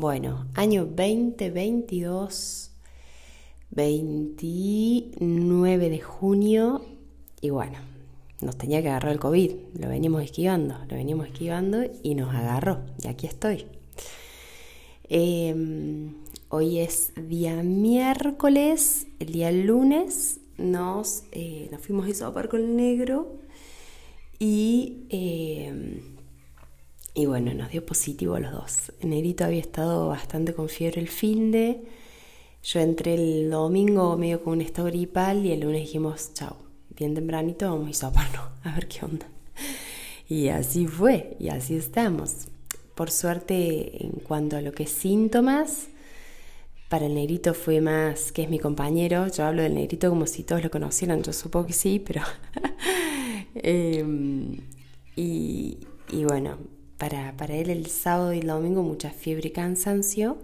Bueno, año 2022, 29 de junio y bueno, nos tenía que agarrar el COVID, lo venimos esquivando, lo venimos esquivando y nos agarró y aquí estoy. Em, hoy es día miércoles, el día lunes nos, eh, nos fuimos a sopar con el negro y, em, y bueno, nos dio positivo a los dos. Negrito había estado bastante con fiebre el fin de. Yo entré el domingo medio con un estado gripal y el lunes dijimos, chao, bien tempranito vamos a soparnos, a ver qué onda. Y así fue, y así estamos. Por suerte, en cuanto a lo que es síntomas, para el negrito fue más, que es mi compañero, yo hablo del negrito como si todos lo conocieran, yo supongo que sí, pero... Em, y, bueno, para, para, él el sábado y el domingo mucha fiebre y cansancio,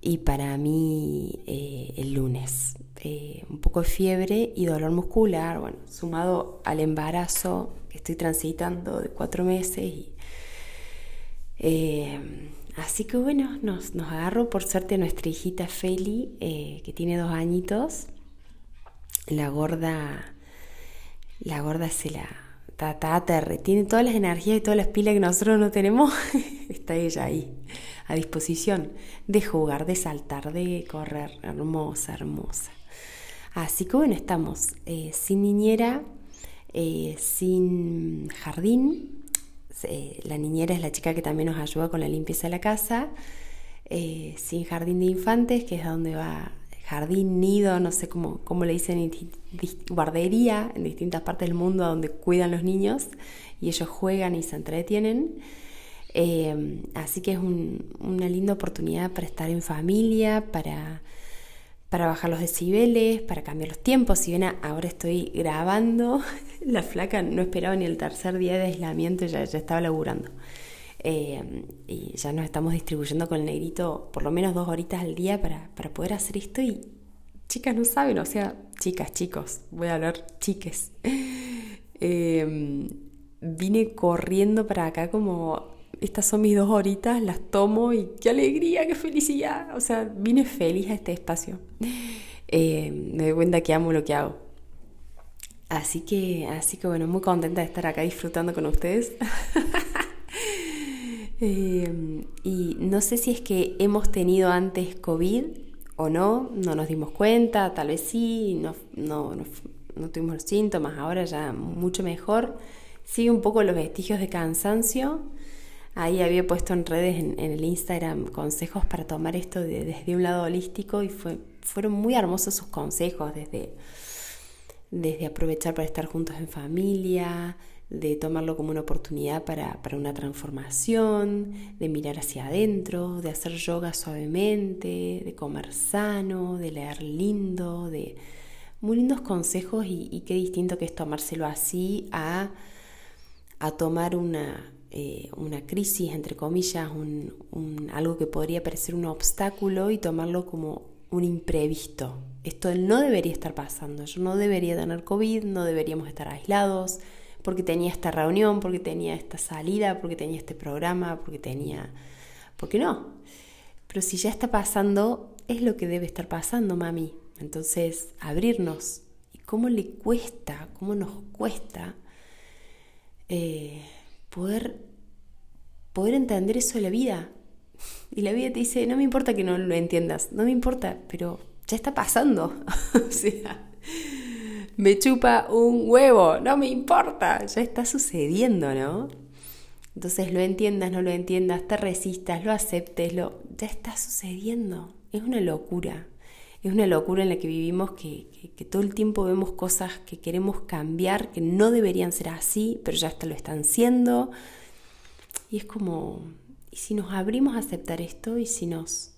y para mí eh, el lunes eh, un poco de fiebre y dolor muscular, bueno, sumado al embarazo que estoy transitando de cuatro meses y eh, así que bueno, nos, nos agarró por suerte nuestra hijita Feli, que tiene dos añitos. La gorda, la gorda se la tata tiene todas las energías y todas las pilas que nosotros no tenemos. Está ella ahí, a disposición de jugar, de saltar, de correr. Hermosa, hermosa. Así que bueno, estamos eh, sin niñera, sin jardín, eh, la niñera es la chica que también nos ayuda con la limpieza de la casa, eh, sin jardín de infantes, que es donde va jardín, nido, no sé cómo, cómo le dicen, guardería en distintas partes del mundo donde cuidan los niños y ellos juegan y se entretienen. Eh, así que es una linda oportunidad para estar en familia, para para bajar los decibeles, para cambiar los tiempos. Si bien ahora estoy grabando, la flaca no esperaba ni el tercer día de aislamiento, ya, ya estaba laburando. Eh, y ya nos estamos distribuyendo con el negrito por lo menos dos horitas al día para, poder hacer esto. Y chicas no saben, o sea, chicas, chicos, voy a hablar chiques. Eh, vine corriendo para acá como estas son mis dos horitas, las tomo y qué alegría, qué felicidad. O sea, vine feliz a este espacio. Eh, me doy cuenta que amo lo que hago. Así que, así que bueno, muy contenta de estar acá disfrutando con ustedes. Eh, y no sé si es que hemos tenido antes COVID o no, no nos dimos cuenta, tal vez sí, no, no, tuvimos los síntomas, ahora ya mucho mejor. Sigue un poco los vestigios de cansancio Ahí había puesto en redes, en, el Instagram, consejos para tomar esto desde un lado holístico y fue, fueron muy hermosos sus consejos, desde, desde aprovechar para estar juntos en familia, de tomarlo como una oportunidad para, para, una transformación, de mirar hacia adentro, de hacer yoga suavemente, de comer sano, de leer lindo, de muy lindos consejos y, qué distinto que es tomárselo así a, a tomar una, eh, una crisis, entre comillas, un, algo que podría parecer un obstáculo y tomarlo como un imprevisto. Esto no debería estar pasando, yo no debería tener COVID, no deberíamos estar aislados, porque tenía esta reunión, porque tenía esta salida, porque tenía este programa, porque tenía... ¿Por qué no? Pero si ya está pasando, es lo que debe estar pasando, mami. Entonces, abrirnos. ¿Y cómo le cuesta, cómo nos cuesta eh, poder, poder entender eso de la vida. Y la vida te dice, no me importa que no lo entiendas, no me importa, pero ya está pasando. o sea, me chupa un huevo, no me importa, ya está sucediendo, ¿no? Entonces lo entiendas, no lo entiendas, te resistas, lo aceptes, lo ya está sucediendo. Es una locura. Es una locura en la que vivimos que, todo el tiempo vemos cosas que queremos cambiar, que no deberían ser así, pero ya hasta lo están siendo. Y es como, ¿y si nos abrimos a aceptar esto? ¿Y si nos,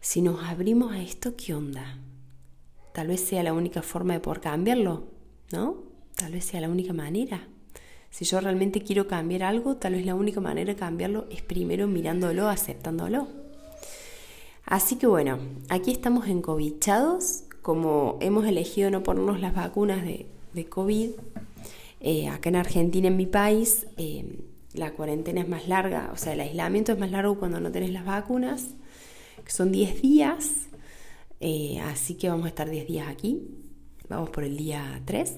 si nos abrimos a esto, ¿qué onda? Tal vez sea la única forma de poder cambiarlo, ¿no? Tal vez sea la única manera. Si yo realmente quiero cambiar algo, tal vez la única manera de cambiarlo es primero mirándolo, aceptándolo. Así que bueno, aquí estamos encobichados, como hemos elegido no ponernos las vacunas de, COVID, eh, acá en Argentina, en mi país, eh, la cuarentena es más larga, o sea, el aislamiento es más largo cuando no tenés las vacunas, que son 10 días, eh, así que vamos a estar 10 días aquí, vamos por el día 3,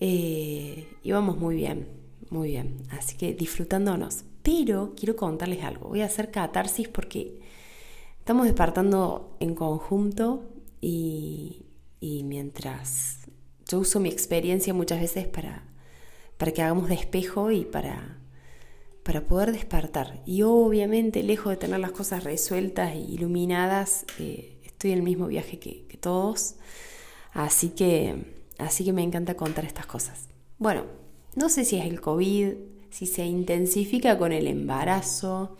y vamos muy bien, muy bien, así que disfrutándonos. Pero quiero contarles algo, voy a hacer catarsis porque Estamos despertando en conjunto y, mientras yo uso mi experiencia muchas veces para, para que hagamos de espejo y para, para poder despertar. Y obviamente, lejos de tener las cosas resueltas e iluminadas, eh, estoy en el mismo viaje que, todos. Así que, así que me encanta contar estas cosas. Bueno, no sé si es el COVID, si se intensifica con el embarazo,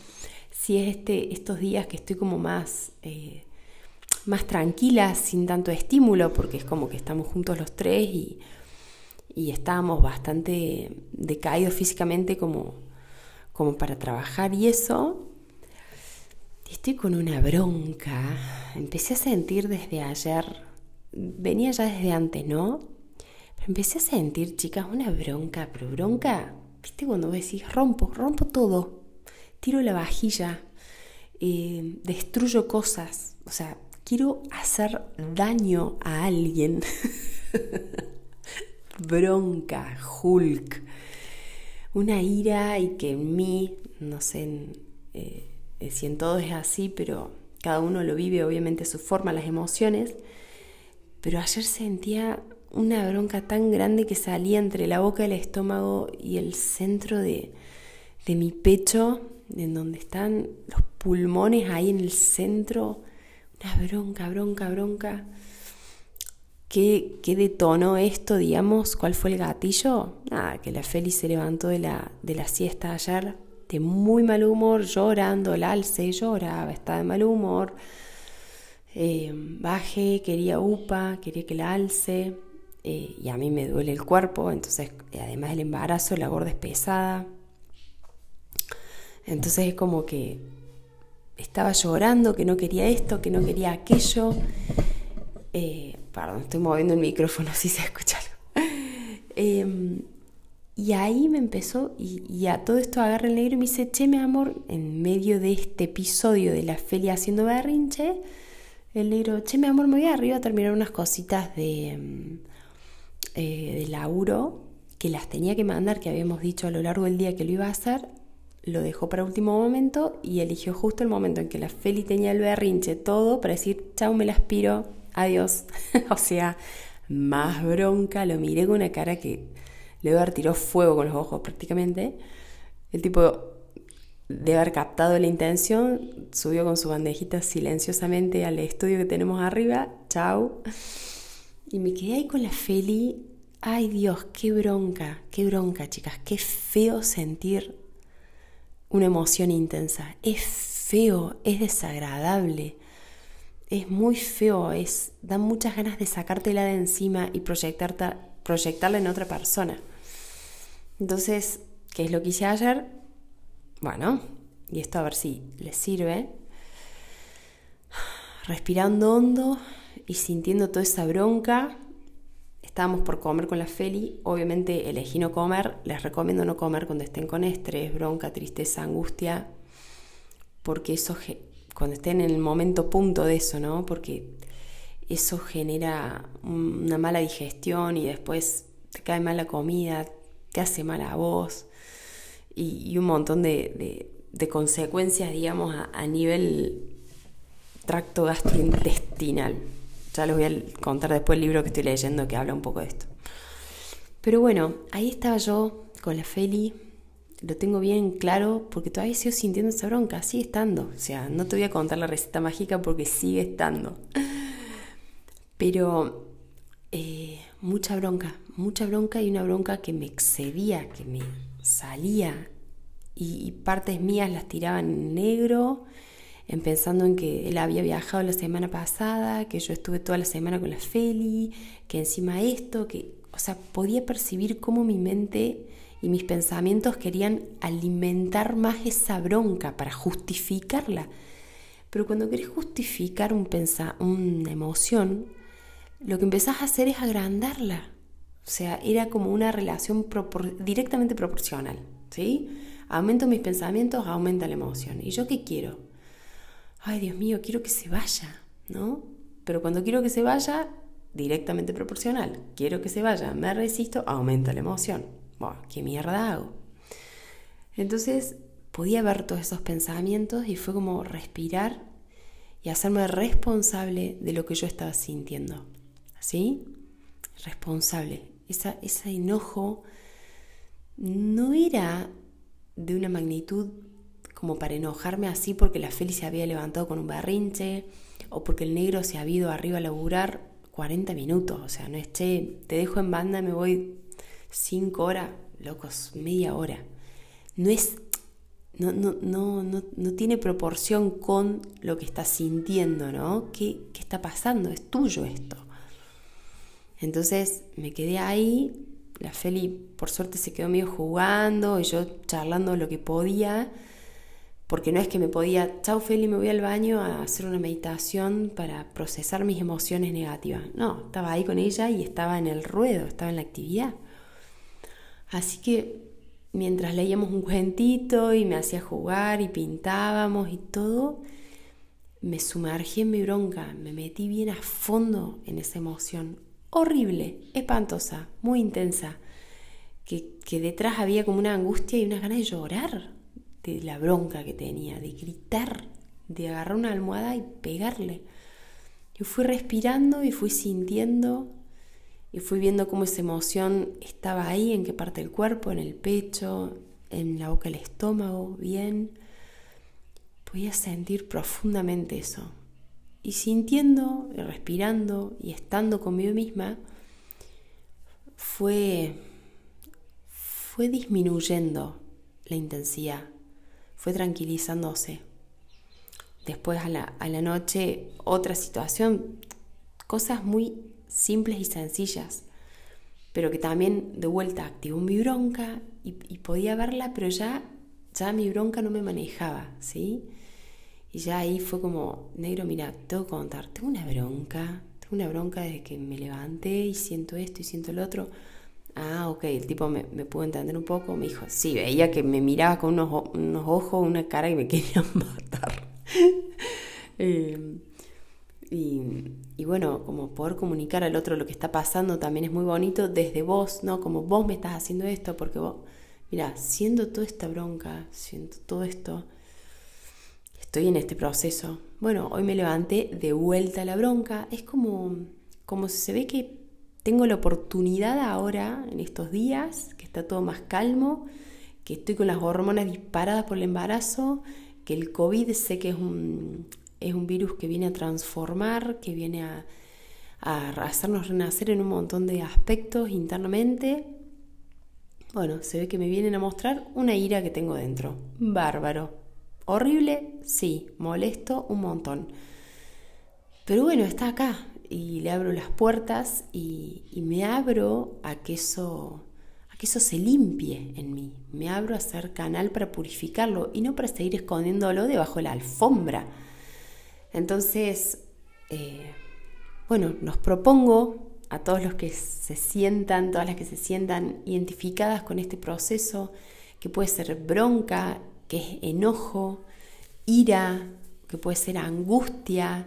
si es este, estos días que estoy como más, eh, más tranquila, sin tanto estímulo, porque es como que estamos juntos los tres y, y estábamos bastante decaídos físicamente como, como para trabajar y eso. Estoy con una bronca. Empecé a sentir desde ayer, venía ya desde antes, ¿no? Pero empecé a sentir, chicas, una bronca, pero bronca, ¿viste? Cuando decís, rompo, rompo todo tiro la vajilla, eh, destruyo cosas, o sea, quiero hacer daño a alguien. Bronca, Hulk, una ira y que en mí, no sé eh, si en todo es así, pero cada uno lo vive obviamente a su forma, las emociones, pero ayer sentía una bronca tan grande que salía entre la boca, el estómago y el centro de, de mi pecho en donde están los pulmones ahí en el centro, una bronca, bronca, bronca. ¿Qué, ¿Qué, detonó esto, digamos? ¿Cuál fue el gatillo? Nada, que la Feli se levantó de la, de la siesta ayer de muy mal humor, llorando, el alce lloraba, estaba de mal humor. Eh, bajé, quería upa, quería que la alce, eh, y a mí me duele el cuerpo, entonces además del embarazo, la gorda es pesada, entonces es como que estaba llorando, que no quería esto, que no quería aquello. Eh, perdón, estoy moviendo el micrófono, si se escucha algo. Y ahí me empezó, y, a todo esto agarra el negro y me dice, che, mi amor, en medio de este episodio de la Felia haciendo berrinche, el negro, che, mi amor, me voy arriba a terminar unas cositas de, em, eh, de laburo que las tenía que mandar, que habíamos dicho a lo largo del día que lo iba a hacer, lo dejó para último momento y eligió justo el momento en que la Feli tenía el berrinche todo para decir, chao, me la aspiro, adiós. o sea, más bronca, lo miré con una cara que le haber tiró fuego con los ojos prácticamente. El tipo de haber captado la intención, subió con su bandejita silenciosamente al estudio que tenemos arriba, chao. Y me quedé ahí con la Feli. Ay Dios, qué bronca, qué bronca, chicas, qué feo sentir una emoción intensa. Es feo, es desagradable, es muy feo, es, da muchas ganas de sacártela de encima y proyectarla en otra persona. Entonces, ¿qué es lo que hice ayer? Bueno, y esto a ver si les sirve. Respirando hondo y sintiendo toda esa bronca, Estábamos por comer con la Feli, obviamente elegí no comer, les recomiendo no comer cuando estén con estrés, bronca, tristeza, angustia, porque eso, cuando estén en el momento punto de eso, ¿no? Porque eso genera una mala digestión y después te cae mal la comida, te hace mal a vos y, un montón de, consecuencias, digamos, a nivel tracto gastrointestinal. Ya les voy a contar después el libro que estoy leyendo que habla un poco de esto. Pero bueno, ahí estaba yo con la Feli, lo tengo bien claro porque todavía sigo sintiendo esa bronca, sigue estando. O sea, no te voy a contar la receta mágica porque sigue estando. Pero eh, mucha bronca, mucha bronca y una bronca que me excedía, que me salía y, partes mías las tiraban en negro en pensando en que él había viajado la semana pasada, que yo estuve toda la semana con la Feli, que encima esto, que, o sea, podía percibir cómo mi mente y mis pensamientos querían alimentar más esa bronca para justificarla. Pero cuando querés justificar un una emoción, lo que empezás a hacer es agrandarla. O sea, era como una relación directamente proporcional. ¿sí? Aumento mis pensamientos, aumenta la emoción. ¿Y yo qué quiero? Ay, Dios mío, quiero que se vaya, ¿no? Pero cuando quiero que se vaya, directamente proporcional. Quiero que se vaya, me resisto, aumenta la emoción. Bueno, ¿qué mierda hago? Entonces podía ver todos esos pensamientos y fue como respirar y hacerme responsable de lo que yo estaba sintiendo. ¿Sí? Responsable. Esa, ese enojo no era de una magnitud como para enojarme así porque la Feli se había levantado con un berrinche o porque el negro se había ido arriba a laburar 40 minutos. O sea, no es, che, te dejo en banda, me voy 5 horas, locos, media hora. No es, no, no, no, no, tiene proporción con lo que estás sintiendo, ¿no? ¿Qué, ¿Qué está pasando? Es tuyo esto. Entonces me quedé ahí la Feli por suerte se quedó medio jugando y yo charlando lo que podía, porque no es que me podía, chau Feli, me voy al baño a hacer una meditación para procesar mis emociones negativas. No, estaba ahí con ella y estaba en el ruedo, estaba en la actividad. Así que mientras leíamos un cuentito y me hacía jugar y pintábamos y todo, me sumergí en mi bronca, me metí bien a fondo en esa emoción horrible, espantosa, muy intensa, que, que detrás había como una angustia y una ganas de llorar de la bronca que tenía, de gritar, de agarrar una almohada y pegarle. Yo fui respirando y fui sintiendo y fui viendo cómo esa emoción estaba ahí, en qué parte del cuerpo, en el pecho, en la boca, el estómago, bien. Podía sentir profundamente eso. Y sintiendo, y respirando y estando conmigo misma, fue, fue disminuyendo la intensidad, fue tranquilizándose. Después a la, a la noche, otra situación, cosas muy simples y sencillas, pero que también de vuelta activó mi bronca y, y podía verla, pero ya, ya mi bronca no me manejaba, ¿sí? Y ya ahí fue como, negro, mira, tengo que contar, tengo una bronca, tengo una bronca desde que me levanté y siento esto y siento lo otro. Ah, ok, el tipo me, me pudo entender un poco, me dijo, sí, veía que me miraba con unos, unos ojos, una cara que me querían matar. eh, y, y, bueno, como poder comunicar al otro lo que está pasando también es muy bonito desde vos, ¿no? Como vos me estás haciendo esto, porque vos, mira, siendo toda esta bronca, siento todo esto, estoy en este proceso. Bueno, hoy me levanté de vuelta a la bronca. Es como, como se ve que tengo la oportunidad ahora, en estos días, que está todo más calmo, que estoy con las hormonas disparadas por el embarazo, que el COVID sé que es un, es un virus que viene a transformar, que viene a, a hacernos renacer en un montón de aspectos internamente. Bueno, se ve que me vienen a mostrar una ira que tengo dentro. Bárbaro. Horrible, sí, molesto un montón. Pero bueno, está acá y le abro las puertas y, me abro a que eso a que eso se limpie en mí. Me abro a ser canal para purificarlo y no para seguir escondiéndolo debajo de la alfombra. Entonces, eh, bueno, nos propongo a todos los que se sientan, todas las que se sientan identificadas con este proceso, que puede ser bronca, que es enojo, ira, que puede ser angustia,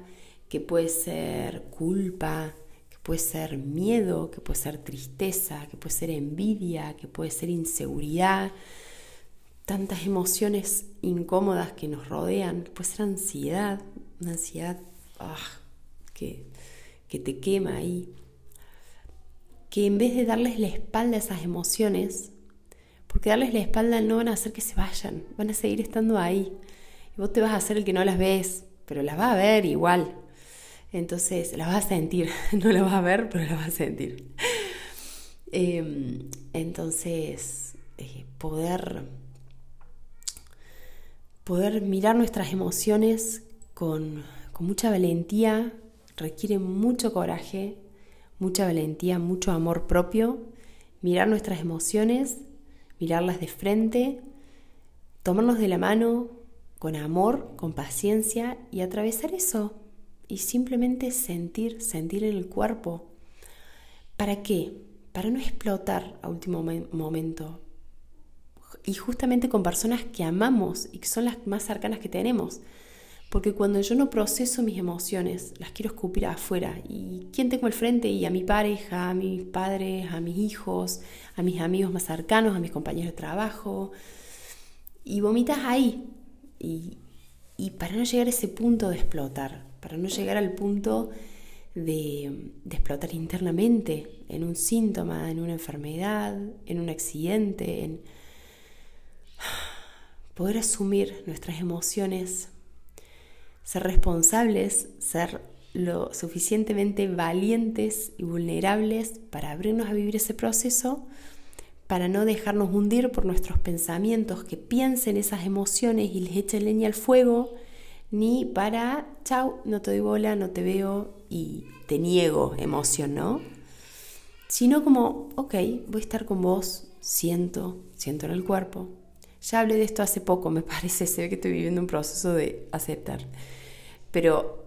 que puede ser culpa, que puede ser miedo, que puede ser tristeza, que puede ser envidia, que puede ser inseguridad, tantas emociones incómodas que nos rodean, que puede ser ansiedad, una ansiedad ah, que, que te quema ahí, que en vez de darles la espalda a esas emociones, porque darles la espalda no van a hacer que se vayan, van a seguir estando ahí. Y vos te vas a hacer el que no las ves, pero las vas a ver igual. Entonces las vas a sentir, no las vas a ver, pero las vas a sentir. Em, entonces, eh, poder, poder mirar nuestras emociones con, con mucha valentía, requiere mucho coraje, mucha valentía, mucho amor propio, mirar nuestras emociones, mirarlas de frente, tomarnos de la mano con amor, con paciencia y atravesar eso y simplemente sentir, sentir en el cuerpo. ¿Para qué? Para no explotar a último momento. Y justamente con personas que amamos y que son las más cercanas que tenemos. Porque cuando yo no proceso mis emociones, las quiero escupir afuera. ¿Y quién tengo al frente? Y a mi pareja, a mis padres, a mis hijos, a mis amigos más cercanos, a mis compañeros de trabajo. Y vomitas ahí. Y, y para no llegar a ese punto de explotar, para no llegar al punto de, de, explotar internamente en un síntoma, en una enfermedad, en un accidente, en poder asumir nuestras emociones ser responsables, ser lo suficientemente valientes y vulnerables para abrirnos a vivir ese proceso, para no dejarnos hundir por nuestros pensamientos que piensen esas emociones y les echen leña al fuego, ni para, chau, no te doy bola, no te veo y te niego emoción, ¿no? Sino como, ok, voy a estar con vos, siento, siento en el cuerpo. Ya hablé de esto hace poco, me parece, se ve que estoy viviendo un proceso de aceptar. Pero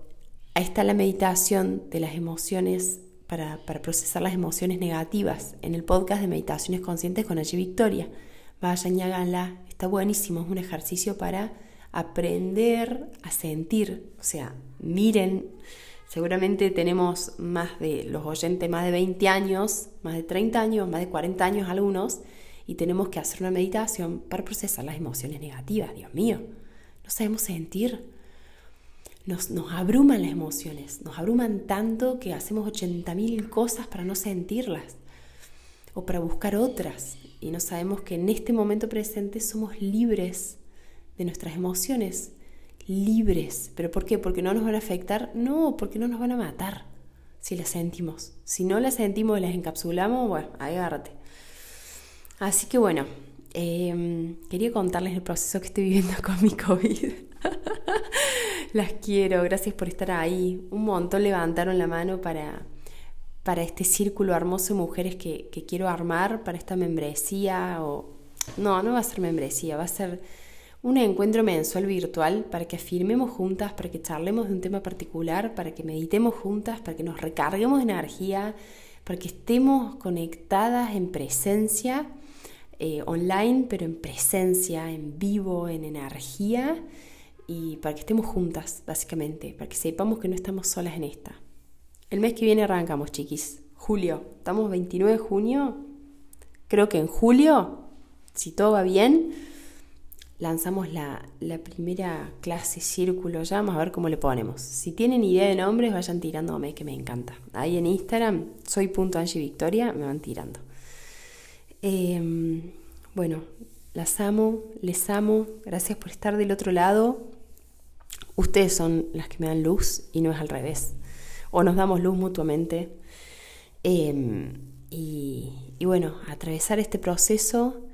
ahí está la meditación de las emociones para, procesar las emociones negativas en el podcast de Meditaciones Conscientes con allí Victoria. Vayan y háganla, está buenísimo, es un ejercicio para aprender a sentir. O sea, miren, seguramente tenemos más de los oyentes, más de 20 años, más de 30 años, más de 40 años algunos, y tenemos que hacer una meditación para procesar las emociones negativas. Dios mío, no sabemos sentir nos, abruman las emociones, nos abruman tanto que hacemos 80.000 cosas para no sentirlas o para buscar otras y no sabemos que en este momento presente somos libres de nuestras emociones, libres. ¿Pero por qué? ¿Porque no nos van a afectar? No, porque no nos van a matar si las sentimos. Si no las sentimos y las encapsulamos, bueno, agárrate. Así que bueno, em, quería contarles el proceso que estoy viviendo con mi COVID. Las quiero, gracias por estar ahí. Un montón levantaron la mano para, para este círculo hermoso de mujeres que, que quiero armar para esta membresía. O... No, no va a ser membresía, va a ser un encuentro mensual virtual para que afirmemos juntas, para que charlemos de un tema particular, para que meditemos juntas, para que nos recarguemos de energía, para que estemos conectadas en presencia, eh, online, pero en presencia, en vivo, en energía y para que estemos juntas, básicamente, para que sepamos que no estamos solas en esta. El mes que viene arrancamos, chiquis. Julio. Estamos 29 de junio. Creo que en julio, si todo va bien, lanzamos la, primera clase círculo ya. Vamos a ver cómo le ponemos. Si tienen idea de nombres, vayan tirándome, que me encanta. Ahí en Instagram, soy.angivictoria, me van tirando. Em, bueno, las amo, les amo. Gracias por estar del otro lado ustedes son las que me dan luz y no es al revés. O nos damos luz mutuamente. Em, y, bueno, atravesar este proceso,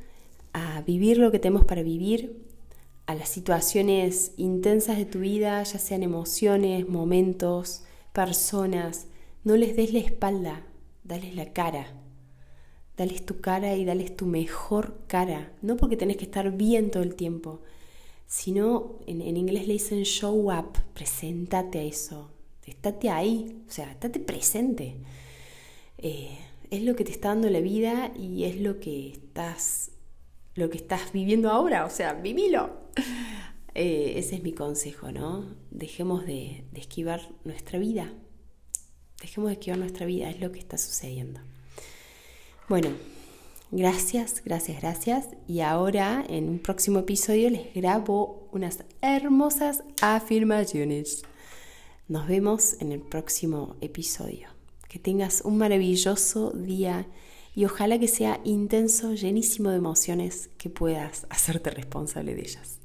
a vivir lo que tenemos para vivir, a las situaciones intensas de tu vida, ya sean emociones, momentos, personas, no les des la espalda, dales la cara. Dales tu cara y dales tu mejor cara. No porque tenés que estar bien todo el tiempo, sino en, inglés le dicen show up, preséntate a eso, estate ahí, o sea, estate presente. Eh, es lo que te está dando la vida y es lo que estás, lo que estás viviendo ahora, o sea, vivilo. Eh, ese es mi consejo, ¿no? Dejemos de, de esquivar nuestra vida. Dejemos de esquivar nuestra vida, es lo que está sucediendo. Bueno, Gracias, gracias, gracias. Y ahora en un próximo episodio les grabo unas hermosas afirmaciones. Nos vemos en el próximo episodio. Que tengas un maravilloso día y ojalá que sea intenso, llenísimo de emociones, que puedas hacerte responsable de ellas.